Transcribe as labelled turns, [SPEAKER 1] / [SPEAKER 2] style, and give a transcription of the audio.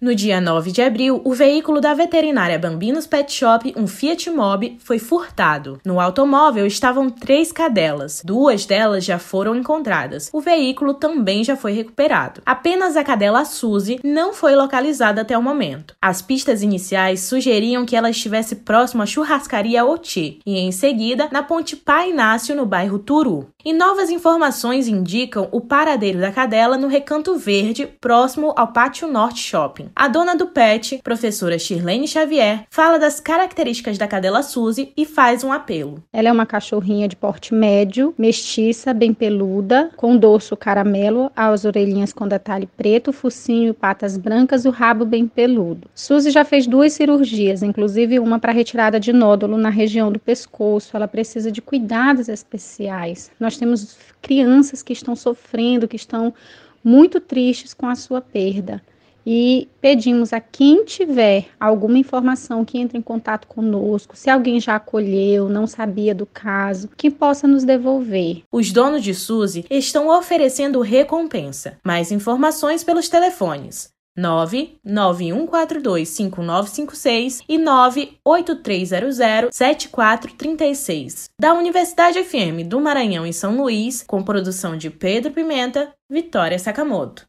[SPEAKER 1] No dia 9 de abril, o veículo da veterinária Bambinos Pet Shop, um Fiat Mobi, foi furtado. No automóvel estavam três cadelas. Duas delas já foram encontradas. O veículo também já foi recuperado. Apenas a cadela Suzy não foi localizada até o momento. As pistas iniciais sugeriam que ela estivesse próximo à churrascaria Oti e, em seguida, na ponte Pai Inácio, no bairro Turu. E novas informações indicam o paradeiro da cadela no Recanto Verde, próximo ao Pátio Norte Shopping. A dona do pet, professora Shirlene Xavier, fala das características da cadela Suzy e faz um apelo.
[SPEAKER 2] Ela é uma cachorrinha de porte médio, mestiça, bem peluda, com dorso caramelo, as orelhinhas com detalhe preto, focinho, patas brancas o rabo bem peludo. Suzy já fez duas cirurgias, inclusive uma para retirada de nódulo na região do pescoço. Ela precisa de cuidados especiais. Nós temos crianças que estão sofrendo, que estão muito tristes com a sua perda e pedimos a quem tiver alguma informação que entre em contato conosco, se alguém já acolheu, não sabia do caso, que possa nos devolver.
[SPEAKER 1] Os donos de Suzy estão oferecendo recompensa. Mais informações pelos telefones 991425956 e 983007436. Da Universidade FM do Maranhão em São Luís, com produção de Pedro Pimenta, Vitória Sakamoto.